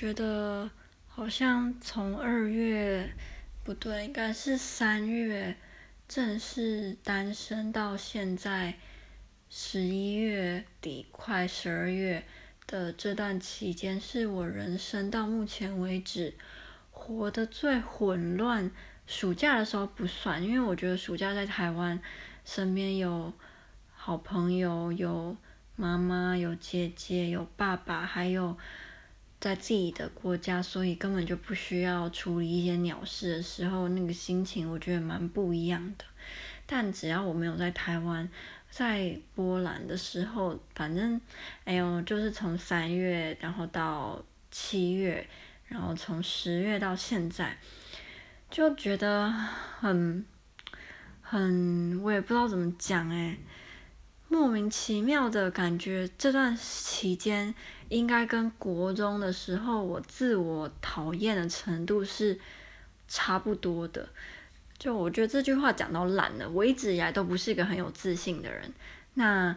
觉得好像从二月，不对，应该是三月正式单身到现在十一月底快十二月的这段期间，是我人生到目前为止活得最混乱。暑假的时候不算，因为我觉得暑假在台湾，身边有好朋友，有妈妈，有姐姐，有爸爸，还有在自己的国家，所以根本就不需要处理一些鸟事的时候，那个心情我觉得蛮不一样的。但只要我没有在台湾，在波兰的时候，反正哎呦，就是从三月，然后到七月，然后从十月到现在。就觉得很很，我也不知道怎么讲诶，莫名其妙的感觉。这段期间应该跟国中的时候我自我讨厌的程度是差不多的。就我觉得这句话讲到烂了。我一直以来都不是一个很有自信的人。那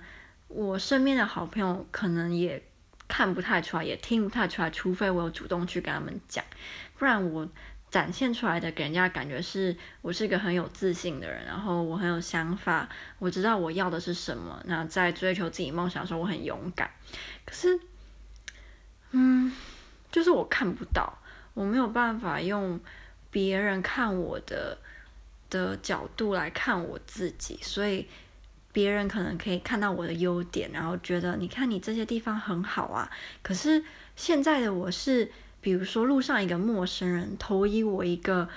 我身边的好朋友可能也看不太出来，也听不太出来，除非我有主动去跟他们讲，不然我。展现出来的给人家感觉是我是一个很有自信的人，然后我很有想法，我知道我要的是什么。那在追求自己梦想的时候，我很勇敢。可是，嗯，就是我看不到，我没有办法用别人看我的的角度来看我自己，所以别人可能可以看到我的优点，然后觉得你看你这些地方很好啊。可是现在的我是。比如说，路上一个陌生人投以我一个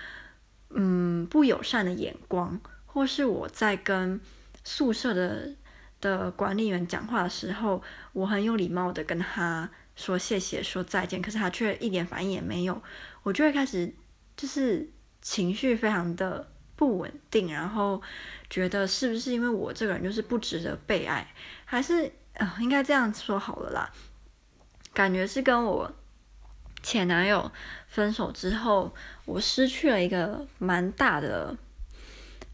嗯不友善的眼光，或是我在跟宿舍的的管理员讲话的时候，我很有礼貌的跟他说谢谢、说再见，可是他却一点反应也没有，我就会开始就是情绪非常的不稳定，然后觉得是不是因为我这个人就是不值得被爱，还是啊、呃、应该这样说好了啦，感觉是跟我。前男友分手之后，我失去了一个蛮大的，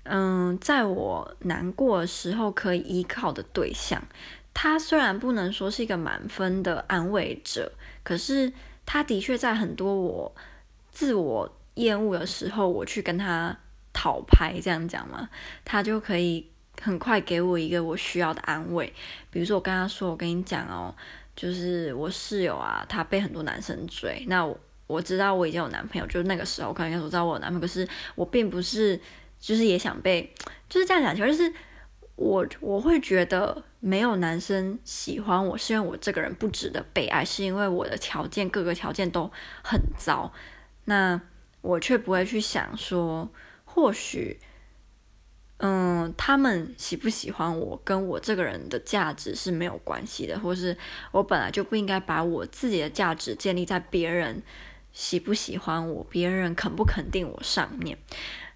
嗯，在我难过的时候可以依靠的对象。他虽然不能说是一个满分的安慰者，可是他的确在很多我自我厌恶的时候，我去跟他讨拍，这样讲嘛，他就可以很快给我一个我需要的安慰。比如说，我跟他说：“我跟你讲哦。”就是我室友啊，他被很多男生追。那我我知道我已经有男朋友，就是那个时候，我可能我知道我有男朋友，可是我并不是，就是也想被，就是这样讲，就是我我会觉得没有男生喜欢我，是因为我这个人不值得被爱，是因为我的条件各个条件都很糟。那我却不会去想说，或许。嗯，他们喜不喜欢我，跟我这个人的价值是没有关系的，或是我本来就不应该把我自己的价值建立在别人喜不喜欢我、别人肯不肯定我上面。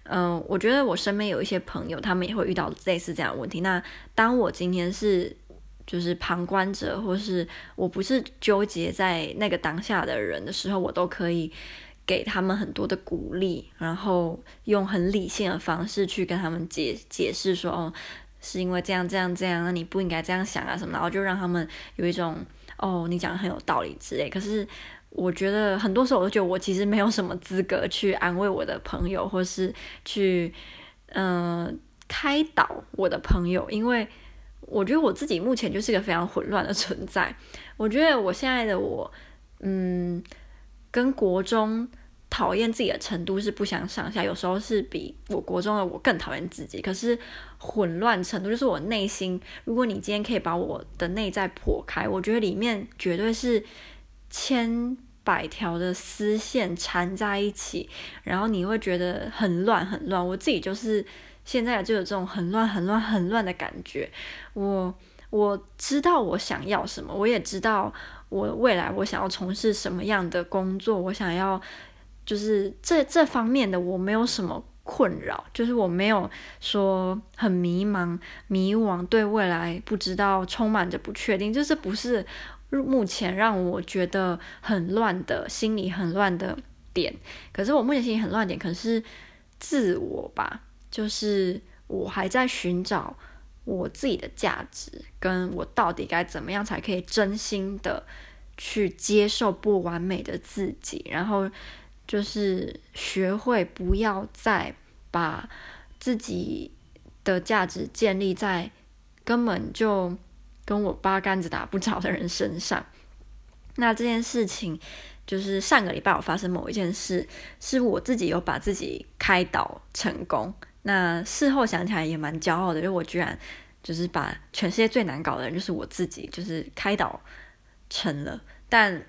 嗯，我觉得我身边有一些朋友，他们也会遇到类似这样的问题。那当我今天是就是旁观者，或是我不是纠结在那个当下的人的时候，我都可以。给他们很多的鼓励，然后用很理性的方式去跟他们解解释说，哦，是因为这样这样这样，那你不应该这样想啊什么，然后就让他们有一种，哦，你讲的很有道理之类。可是我觉得很多时候我都觉得我其实没有什么资格去安慰我的朋友，或是去嗯、开导我的朋友，因为我觉得我自己目前就是一个非常混乱的存在。我觉得我现在的我，嗯。跟国中讨厌自己的程度是不相上下，有时候是比我国中的我更讨厌自己。可是混乱程度就是我内心，如果你今天可以把我的内在剖开，我觉得里面绝对是千百条的丝线缠在一起，然后你会觉得很乱很乱。我自己就是现在就有这种很乱很乱很乱的感觉。我我知道我想要什么，我也知道。我未来我想要从事什么样的工作？我想要就是这这方面的我没有什么困扰，就是我没有说很迷茫、迷惘，对未来不知道，充满着不确定，就是不是目前让我觉得很乱的心里很乱的点。可是我目前心里很乱点，可是自我吧，就是我还在寻找。我自己的价值，跟我到底该怎么样才可以真心的去接受不完美的自己，然后就是学会不要再把自己的价值建立在根本就跟我八竿子打不着的人身上。那这件事情就是上个礼拜我发生某一件事，是我自己有把自己开导成功。那事后想起来也蛮骄傲的，就我居然就是把全世界最难搞的人就是我自己，就是开导成了。但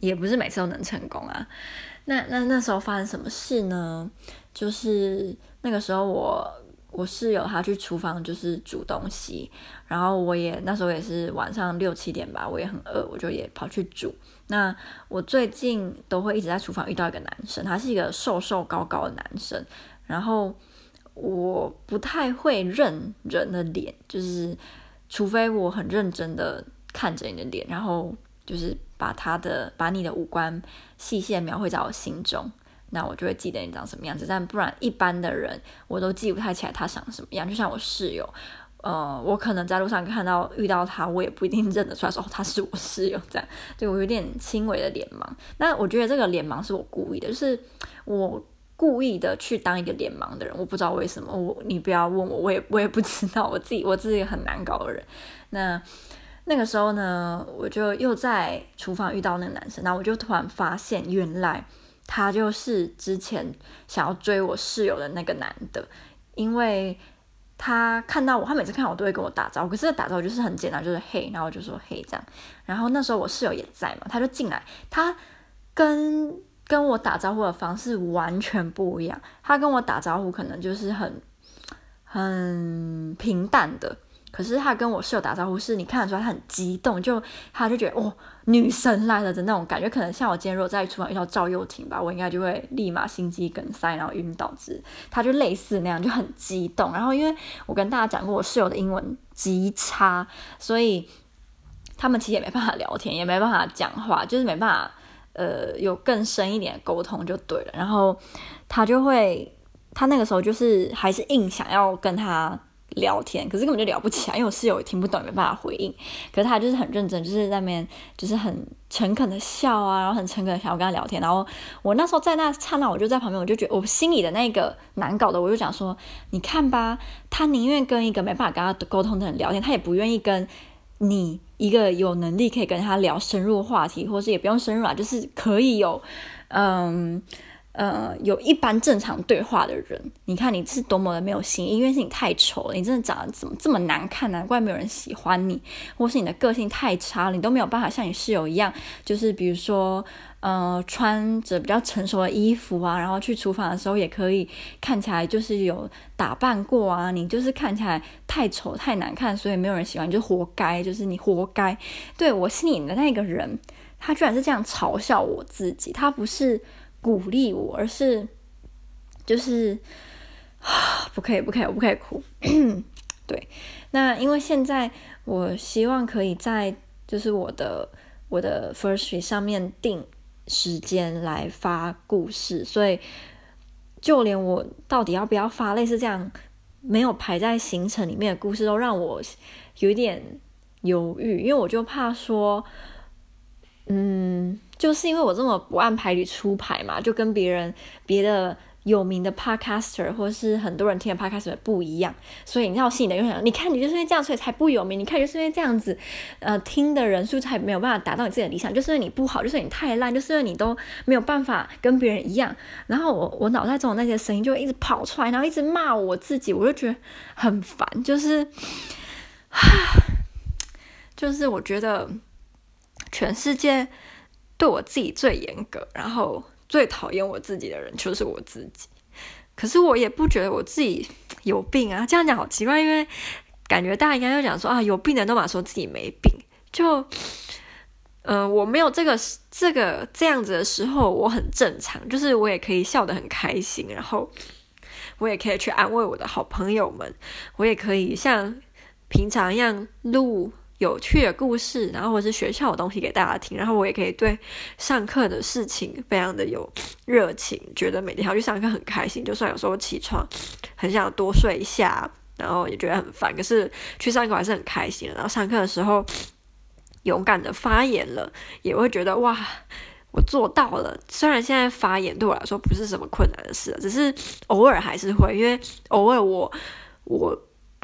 也不是每次都能成功啊。那那那时候发生什么事呢？就是那个时候我。我室友他去厨房就是煮东西，然后我也那时候也是晚上六七点吧，我也很饿，我就也跑去煮。那我最近都会一直在厨房遇到一个男生，他是一个瘦瘦高高的男生，然后我不太会认人的脸，就是除非我很认真的看着你的脸，然后就是把他的把你的五官细细描绘在我心中。那我就会记得你长什么样子，但不然一般的人我都记不太起来他长什么样。就像我室友，呃，我可能在路上看到遇到他，我也不一定认得出来说，说哦，他是我室友这样。对，我有点轻微的脸盲。那我觉得这个脸盲是我故意的，就是我故意的去当一个脸盲的人。我不知道为什么，我你不要问我，我也我也不知道。我自己我自己很难搞的人。那那个时候呢，我就又在厨房遇到那个男生，那我就突然发现原来。他就是之前想要追我室友的那个男的，因为他看到我，他每次看到我都会跟我打招呼，可是打招呼就是很简单，就是嘿，然后就说嘿这样。然后那时候我室友也在嘛，他就进来，他跟跟我打招呼的方式完全不一样。他跟我打招呼可能就是很很平淡的。可是他跟我室友打招呼，是你看得出来他很激动，就他就觉得哦，女神来了的那种感觉。可能像我今天如果在厨房遇到赵又廷吧，我应该就会立马心肌梗塞，然后晕倒之。他就类似那样，就很激动。然后因为我跟大家讲过，我室友的英文极差，所以他们其实也没办法聊天，也没办法讲话，就是没办法呃有更深一点的沟通就对了。然后他就会，他那个时候就是还是硬想要跟他。聊天，可是根本就聊不起来，因为我室友也听不懂，也没办法回应。可是他就是很认真，就是在那边就是很诚恳的笑啊，然后很诚恳的想要跟他聊天。然后我那时候在那刹那，我就在旁边，我就觉得我心里的那个难搞的，我就讲说：你看吧，他宁愿跟一个没办法跟他沟通的人聊天，他也不愿意跟你一个有能力可以跟他聊深入话题，或是也不用深入啊，就是可以有嗯。呃，有一般正常对话的人，你看你是多么的没有心意，因为是你太丑了，你真的长得怎么这么难看？难怪没有人喜欢你，或是你的个性太差了，你都没有办法像你室友一样，就是比如说，呃，穿着比较成熟的衣服啊，然后去厨房的时候也可以看起来就是有打扮过啊，你就是看起来太丑太难看，所以没有人喜欢，就活该，就是你活该。对，我心里的那个人，他居然是这样嘲笑我自己，他不是。鼓励我，而是就是，不可以，不可以，我不可以哭。对，那因为现在我希望可以在就是我的我的 Firstory 上面定时间来发故事，所以就连我到底要不要发类似这样没有排在行程里面的故事，都让我有一点犹豫，因为我就怕说，嗯。就是因为我这么不按牌理出牌嘛，就跟别人别的有名的 podcaster 或是很多人听的 podcaster 不一样，所以你要信的就想，你看你就是因为这样，所以才不有名。你看就是因为这样子，呃，听的人数才没有办法达到你自己的理想，就是因为你不好，就是因为你太烂，就是因为你都没有办法跟别人一样。然后我我脑袋中的那些声音就一直跑出来，然后一直骂我自己，我就觉得很烦，就是，就是我觉得全世界。对我自己最严格，然后最讨厌我自己的人就是我自己。可是我也不觉得我自己有病啊，这样讲好奇怪，因为感觉大家应该要讲说啊，有病的人都嘛说自己没病。就，嗯、我没有这个这个这样子的时候，我很正常，就是我也可以笑得很开心，然后我也可以去安慰我的好朋友们，我也可以像平常一样录。有趣的故事，然后或者是学校的东西给大家听，然后我也可以对上课的事情非常的有热情，觉得每天要去上课很开心。就算有时候起床很想多睡一下，然后也觉得很烦，可是去上课还是很开心的。然后上课的时候勇敢的发言了，也会觉得哇，我做到了。虽然现在发言对我来说不是什么困难的事，只是偶尔还是会，因为偶尔我我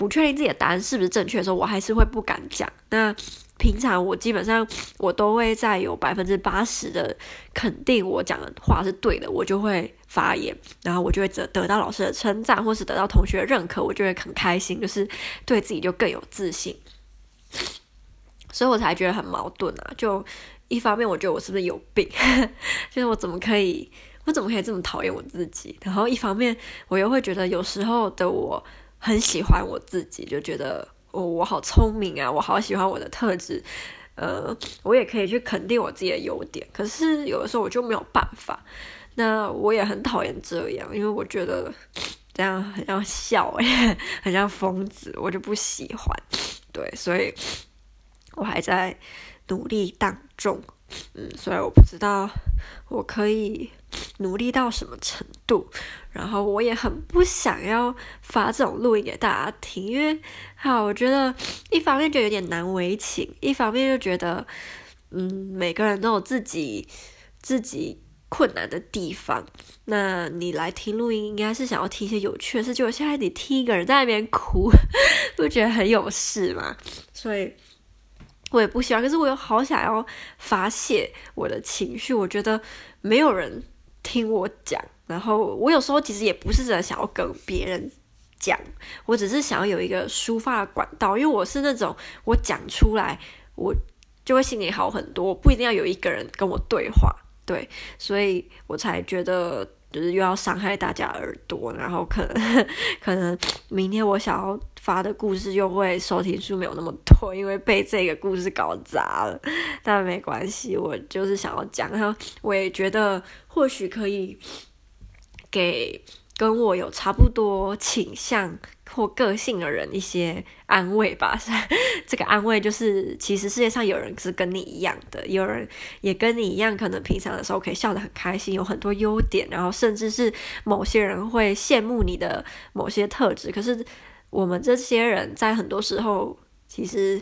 不确定自己的答案是不是正确的时候，我还是会不敢讲。那平常我基本上我都会在有百分之八十的肯定我讲的话是对的，我就会发言，然后我就会得得到老师的称赞，或是得到同学的认可，我就会很开心，就是对自己就更有自信。所以我才觉得很矛盾啊！就一方面我觉得我是不是有病，就是我怎么可以，我怎么可以这么讨厌我自己？然后一方面我又会觉得有时候的我很喜欢我自己，就觉得。我、我好聪明啊！我好喜欢我的特质，呃，我也可以去肯定我自己的优点。可是有的时候我就没有办法。那我也很讨厌这样，因为我觉得这样很像笑诶，很像疯子，我就不喜欢。对，所以我还在努力当中。嗯，所以我不知道我可以努力到什么程度，然后我也很不想要发这种录音给大家听，因为好，我觉得一方面就有点难为情，一方面又觉得，嗯，每个人都有自己自己困难的地方。那你来听录音，应该是想要听一些有趣的事，结果现在你听一个人在那边哭，不觉得很有事吗？所以。我也不喜欢，可是我又好想要发泄我的情绪。我觉得没有人听我讲，然后我有时候其实也不是真的想要跟别人讲，我只是想要有一个抒发管道。因为我是那种我讲出来，我就会心里好很多，不一定要有一个人跟我对话，对，所以我才觉得。就是又要伤害大家耳朵，然后可能 可能明天我想要发的故事又会收听数没有那么多，因为被这个故事搞砸了。但没关系，我就是想要讲，然后我也觉得或许可以给跟我有差不多倾向或个性的人一些安慰吧，这个安慰就是，其实世界上有人是跟你一样的，有人也跟你一样，可能平常的时候可以笑得很开心，有很多优点，然后甚至是某些人会羡慕你的某些特质。可是我们这些人在很多时候，其实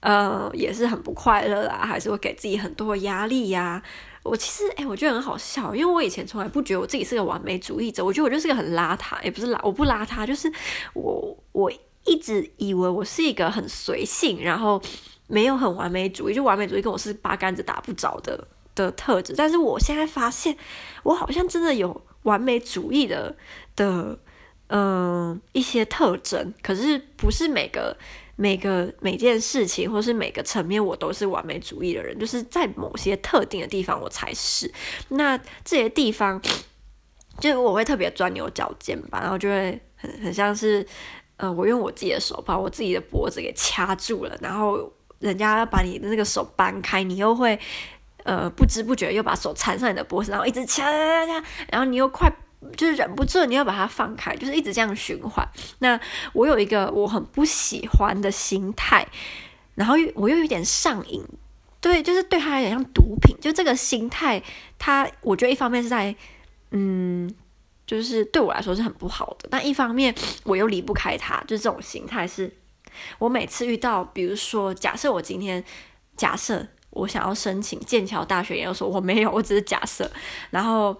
呃也是很不快乐啊，还是会给自己很多压力呀、我其实，哎、我觉得很好笑，因为我以前从来不觉得我自己是个完美主义者，我觉得我就是个很邋遢，也不是邋，我不邋遢，就是我我一直以为我是一个很随性，然后没有很完美主义，就完美主义跟我是八竿子打不着的的特质。但是我现在发现，我好像真的有完美主义的的嗯、一些特征，可是不是每个。每个每件事情，或是每个层面，我都是完美主义的人，就是在某些特定的地方，我才是。那这些地方，就是我会特别钻牛角尖吧，然后就会很很像是，呃，我用我自己的手把我自己的脖子给掐住了，然后人家要把你的那个手掰开，你又会，呃，不知不觉又把手缠上你的脖子，然后一直掐掐掐，然后你又快。就是忍不住，你要把它放开，就是一直这样循环。那我有一个我很不喜欢的心态，然后我又有点上瘾，对，就是对他有点像毒品。就这个心态，他我觉得一方面是在，嗯，就是对我来说是很不好的，但一方面我又离不开他，就是这种心态是，我每次遇到，比如说，假设我今天假设我想要申请剑桥大学研究所，我没有，我只是假设，然后。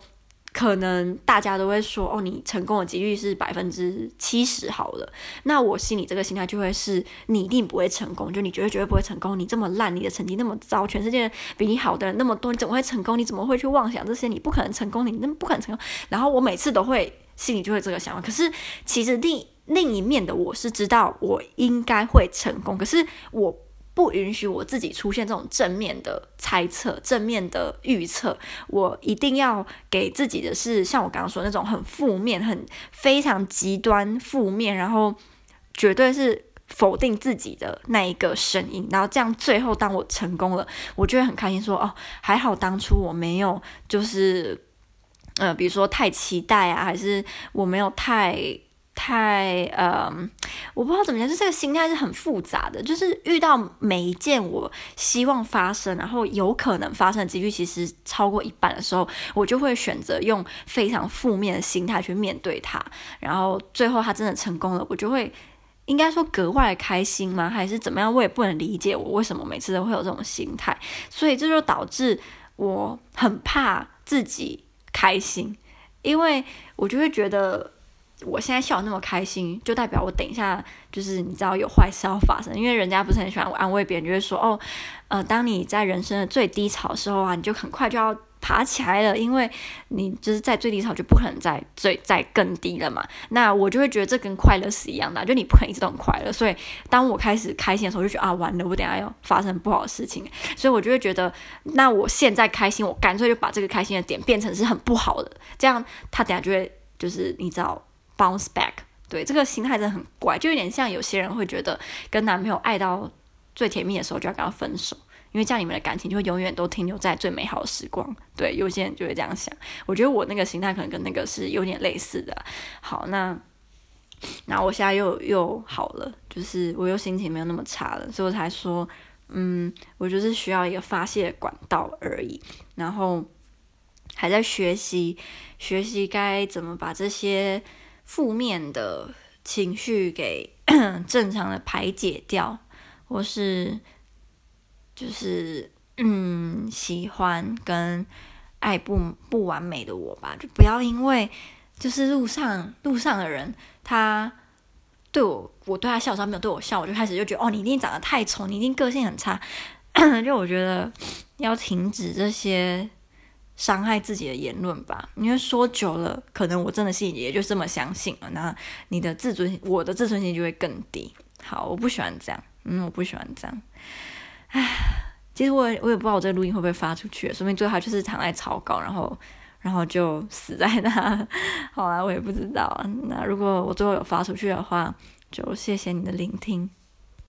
可能大家都会说，哦，你成功的几率是百分之七十好了。那我心里这个心态就会是，你一定不会成功，就你绝对绝对不会成功。你这么烂，你的成绩那么糟，全世界比你好的人那么多，你怎么会成功？你怎么会去妄想这些？你不可能成功，你那不可能成功。然后我每次都会心里就会这个想法。可是其实另另一面的我是知道我应该会成功，可是我。不允许我自己出现这种正面的猜测、正面的预测。我一定要给自己的是像我刚刚说那种很负面、很非常极端负面，然后绝对是否定自己的那一个声音。然后这样最后当我成功了，我就会很开心说：“哦，还好当初我没有就是，呃，比如说太期待啊，还是我没有太。”太嗯，我不知道怎么讲，就这个心态是很复杂的。就是遇到每一件我希望发生，然后有可能发生的几率其实超过一半的时候，我就会选择用非常负面的心态去面对它。然后最后它真的成功了，我就会应该说格外开心吗？还是怎么样？我也不能理解我为什么每次都会有这种心态，所以这就导致我很怕自己开心，因为我就会觉得我现在笑那么开心，就代表我等一下就是你知道有坏事要发生，因为人家不是很喜欢安慰别人，就会说哦，呃，当你在人生的最低潮的时候啊，你就很快就要。爬起来了，因为你就是在最低潮，就不可能再最再更低了嘛。那我就会觉得这跟快乐是一样的，就你不可能一直都很快乐。所以当我开始开心的时候，就觉得啊，完了，我等下要发生不好的事情。所以我就会觉得，那我现在开心，我干脆就把这个开心的点变成是很不好的，这样他等下就会就是你知道 bounce back。对，这个心态真的很怪，就有点像有些人会觉得跟男朋友爱到最甜蜜的时候就要跟他分手。因为这样你们的感情就会永远都停留在最美好的时光。对，有些人就会这样想。我觉得我那个心态可能跟那个是有点类似的。好，那那我现在又又好了，就是我又心情没有那么差了，所以我才说，嗯，我就是需要一个发泄管道而已。然后还在学习，学习该怎么把这些负面的情绪给 正常的排解掉，或是。就是嗯，喜欢跟爱不不完美的我吧，就不要因为就是路上路上的人他对我，我对他笑，他没有对我笑，我就开始就觉得哦，你一定长得太丑，你一定个性很差。就我觉得要停止这些伤害自己的言论吧，因为说久了，可能我真的是也就这么相信了，那你的自尊，我的自尊心就会更低。好，我不喜欢这样，嗯，我不喜欢这样。唉，其实我也我也不知道我这录音会不会发出去，说明最后就是躺在草稿，然后然后就死在那。好啦，我也不知道。那如果我最后有发出去的话，就谢谢你的聆听。